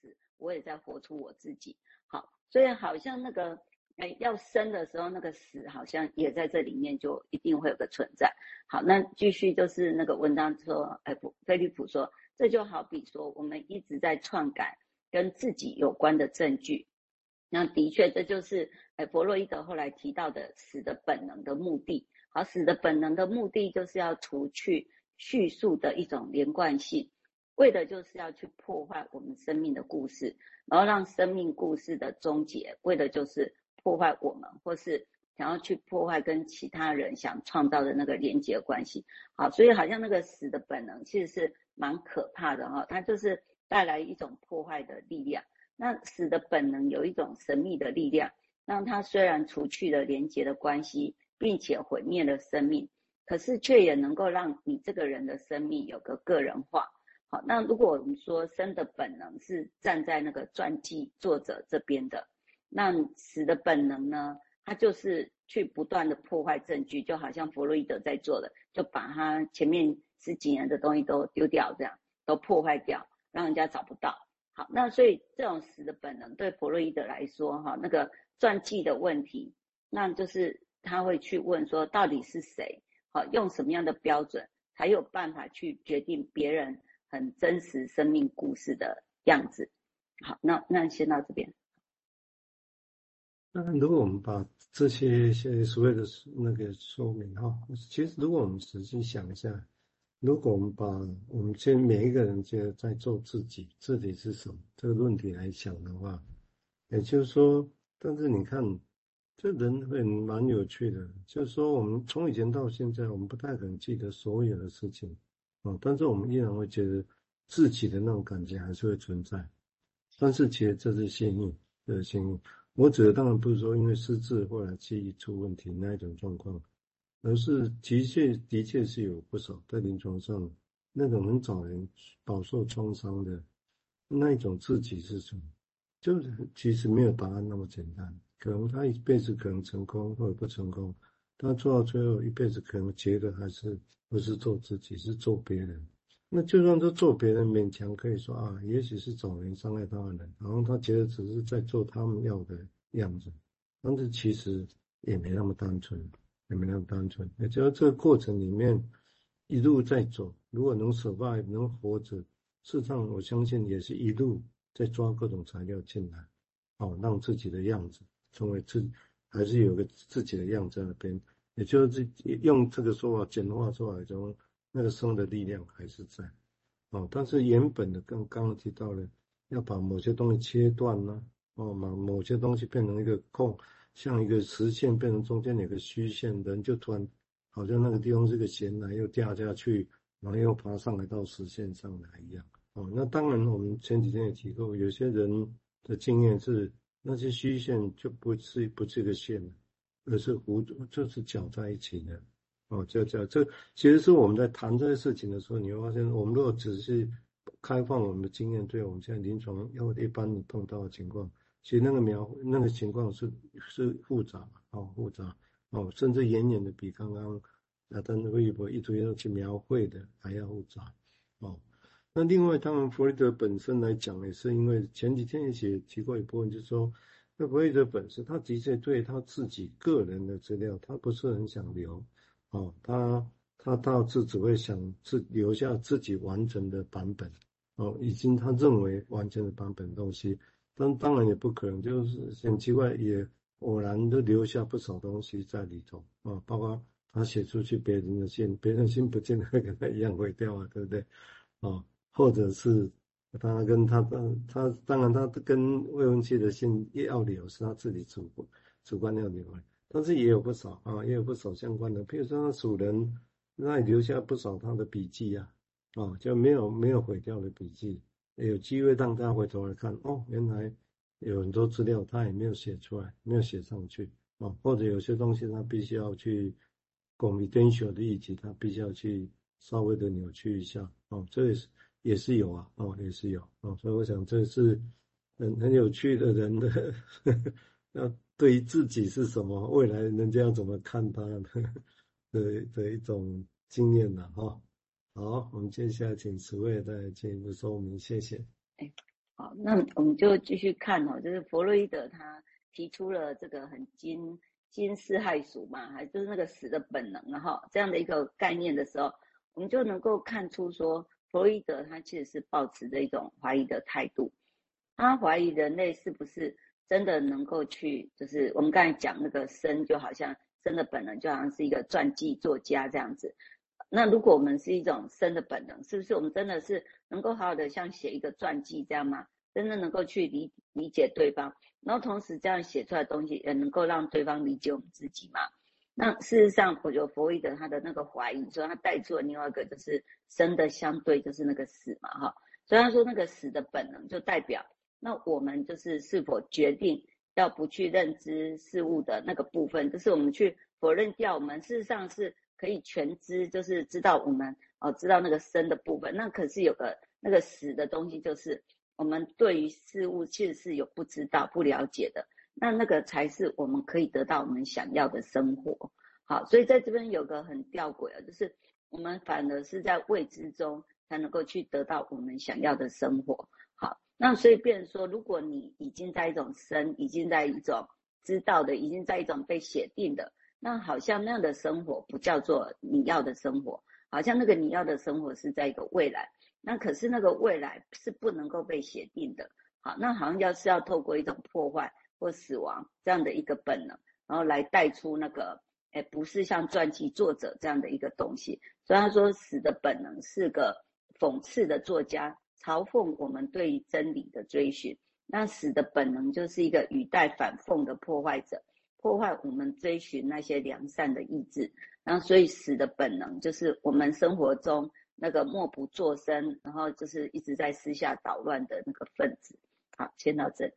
死，我也在活出我自己。好，所以好像那个哎要生的时候，那个死好像也在这里面就一定会有个存在。好，那继续就是那个文章说，哎，菲利普说，这就好比说我们一直在篡改跟自己有关的证据。那的确，这就是哎弗洛伊德后来提到的死的本能的目的。好，死的本能的目的就是要除去叙述的一种连贯性，为的就是要去破坏我们生命的故事，然后让生命故事的终结，为的就是破坏我们，或是想要去破坏跟其他人想创造的那个连接关系。好，所以好像那个死的本能其实是蛮可怕的哈，它就是带来一种破坏的力量。那死的本能有一种神秘的力量，让它虽然除去了连接的关系。并且毁灭了生命，可是却也能够让你这个人的生命有个个人化。好，那如果我们说生的本能是站在那个传记作者这边的，那死的本能呢？他就是去不断的破坏证据，就好像弗洛伊德在做的，就把他前面十几年的东西都丢掉，这样都破坏掉，让人家找不到。好，那所以这种死的本能对弗洛伊德来说，哈，那个传记的问题，那就是。他会去问说，到底是谁？好，用什么样的标准才有办法去决定别人很真实生命故事的样子？好，那那先到这边。那如果我们把这些些所谓的那个说明哈，其实如果我们仔细想一下，如果我们把我们先每一个人就在做自己，自己是什么这个问题来想的话，也就是说，但是你看。这人会蛮有趣的，就是说，我们从以前到现在，我们不太可能记得所有的事情，啊，但是我们依然会觉得自己的那种感觉还是会存在。但是其实这是幸运，这是幸运。我指的当然不是说因为失智或者记忆出问题那一种状况，而是的确的确是有不少在临床上那种很早年饱受创伤的那一种自己是什么，就是其实没有答案那么简单。可能他一辈子可能成功或者不成功，他做到最后一辈子可能觉得还是不是做自己，是做别人。那就算他做别人，勉强可以说啊，也许是找人伤害他的人，然后他觉得只是在做他们要的样子，但是其实也没那么单纯，也没那么单纯。也就是这个过程里面一路在走，如果能 survive 能活着，事实上我相信也是一路在抓各种材料进来，哦，让自己的样子。成为自，还是有个自己的样子在那边，也就是用这个说法简化出来中，那个生的力量还是在，哦，但是原本的刚刚提到了，要把某些东西切断呢，哦，把某些东西变成一个空，像一个实线变成中间有个虚线，人就突然好像那个地方是个悬崖又掉下去，然后又爬上来到实线上来一样，哦，那当然我们前几天也提过，有些人的经验是。那些虚线就不是不是个线了，而是糊，就是搅在一起的。哦，就这，这其实是我们在谈这些事情的时候，你会发现，我们如果只是开放我们的经验，对我们现在临床要一般你碰到的情况，其实那个描那个情况是是复杂，哦，复杂，哦，甚至远远的比刚刚亚当威伯一堆要去描绘的还要复杂，哦。那另外，当然，弗雷德本身来讲，也是因为前几天也写提过一部分，就是说，那弗洛伊德本事，他的确对他自己个人的资料，他不是很想留，哦，他他倒是只会想自留下自己完整的版本，哦，已经他认为完整的版本东西，但当然也不可能，就是很奇怪，也偶然都留下不少东西在里头，啊、哦，包括他写出去别人的信，别人信不见得跟他一样毁掉啊，对不对？啊、哦。或者是他跟他的他当然他跟未婚妻的信要留是他自己主主观要留，但是也有不少啊，也有不少相关的，譬如说他主人，那也留下不少他的笔记啊，啊就没有没有毁掉的笔记，有机会让大家回头来看哦，原来有很多资料他也没有写出来，没有写上去。啊，或者有些东西他必须要去 confidential 的议题，他必须要去稍微的扭曲一下。哦，这也是。也是有啊，哦，也是有哦，所以我想这是很很有趣的人的，呵呵要对于自己是什么，未来人家要怎么看他 的的的一种经验了哈。好，我们接下来请慈惠再进一步说明，谢谢。哎，好，那。我们就继续看哦，就是弗洛伊德他提出了这个很惊惊世骇俗嘛，还就是那个死的本能，哈这样的一个概念的时候，我们就能够看出说，弗洛伊德他其实是抱持着一种怀疑的态度，他怀疑人类是不是真的能够去，就是我们刚才讲那个生，就好像生的本能，就好像是一个传记作家这样子。那如果我们是一种生的本能，是不是我们真的是能够好好的像写一个传记这样吗？真的能够去理理解对方，然后同时这样写出来的东西也能够让对方理解我们自己吗？那事实上，我觉得弗洛伊德他的那个怀疑，所以他带出了另外一个，就是生的相对就是那个死嘛，哈。所以他说那个死的本能就代表，那我们就是是否决定要不去认知事物的那个部分，就是我们去否认掉我们事实上是可以全知，就是知道我们哦知道那个生的部分。那可是有个那个死的东西，就是我们对于事物其实是有不知道、不了解的。那那个才是我们可以得到我们想要的生活，好，所以在这边有个很吊诡啊，就是我们反而是在未知中才能够去得到我们想要的生活，好，那所以变成说，如果你已经在一种生，已经在一种知道的，已经在一种被写定的，那好像那样的生活不叫做你要的生活，好像那个你要的生活是在一个未来，那可是那个未来是不能够被写定的，好，那好像要是要透过一种破坏。或死亡这样的一个本能，然后来带出那个，哎，不是像传记作者这样的一个东西。所以他说，死的本能是个讽刺的作家，嘲讽我们对于真理的追寻。那死的本能就是一个语带反讽的破坏者，破坏我们追寻那些良善的意志。然后，所以死的本能就是我们生活中那个默不作声，然后就是一直在私下捣乱的那个分子。好，先到这里。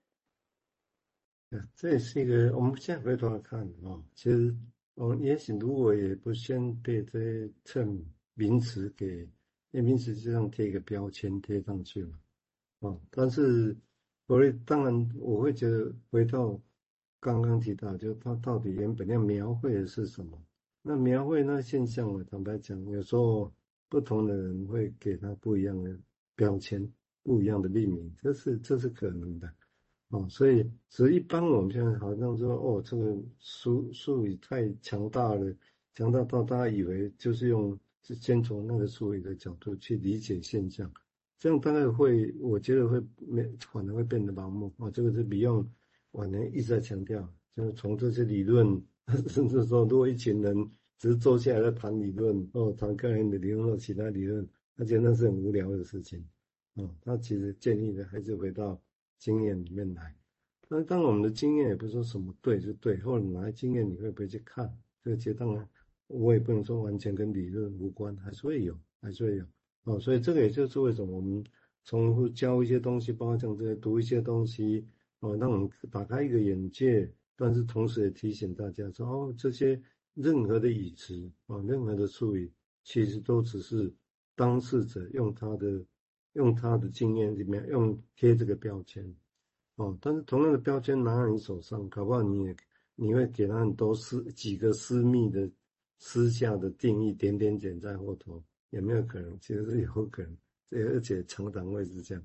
这也是一个，我们现在回头来看啊，其实我也许如果也不先被这些称名词给，因为名词就像贴一个标签贴上去嘛，啊，但是我会当然我会觉得回到刚刚提到，就他到底原本要描绘的是什么？那描绘那现象，我坦白讲，有时候不同的人会给他不一样的标签，不一样的命名，这是这是可能的。哦，所以所以一般我们现在好像说，哦，这个术术语太强大了，强大到大家以为就是用先从那个术语的角度去理解现象，这样大概会，我觉得会没反而会变得盲目啊。这个是 Beyond 晚年一直在强调，就是从这些理论，甚至说如果一群人只是坐下来在谈理论，哦，谈个人的理论或其他理论，而且那是很无聊的事情，哦，他其实建议的还是回到。经验里面来，那当我们的经验也不是说什么对就对，或者哪些经验你会不会去看？这个其实当然我也不能说完全跟理论无关，还是会有，还是会有哦。所以这个也就是为什么我们从教一些东西，包括像这些读一些东西哦，让我们打开一个眼界，但是同时也提醒大家说哦，这些任何的语词啊，任何的术语，其实都只是当事者用他的。用他的经验里面用贴这个标签，哦，但是同样的标签拿在你手上，搞不好你也你会给他很多私几个私密的私下的定义，点点点在后头，有没有可能？其实是有可能，而且常常会是这样，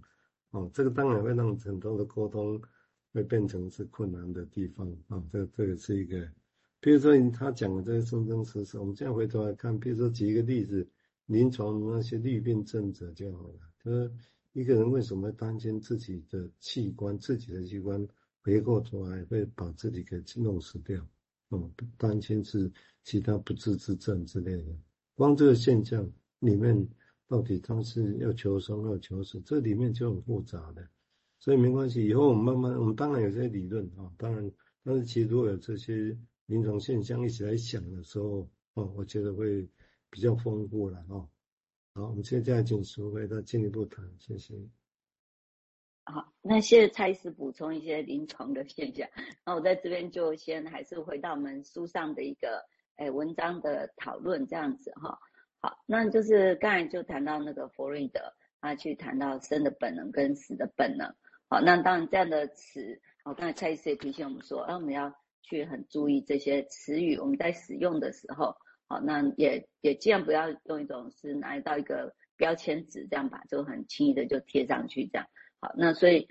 哦，这个当然会让很多的沟通会变成是困难的地方，啊、哦，这这个是一个，比如说他讲的这些生生死死，我们现在回头来看，比如说举一个例子，临床那些绿病症者就好了。就是一个人为什么担心自己的器官，自己的器官回过头来会把自己给弄死掉？嗯，担心是其他不治之症之类的。光这个现象里面，到底他是要求生要求死，这里面就很复杂的。所以没关系，以后我们慢慢，我们当然有这些理论啊，当然，但是其实如果有这些临床现象一起来想的时候，哦，我觉得会比较丰富了啊。好，我们现在请淑惠再进一步谈，谢谢。好，那现在蔡医师补充一些临床的现象。那我在这边就先还是回到我们书上的一个诶、文章的讨论这样子哈。好，那就是刚才就谈到那个弗洛伊德，他去谈到生的本能跟死的本能。好，那当然这样的词，我刚才蔡医师也提醒我们说，那我们要去很注意这些词语，我们在使用的时候。好，那也也尽量不要用一种是拿到一个标签纸这样吧，就很轻易的就贴上去这样。好，那所以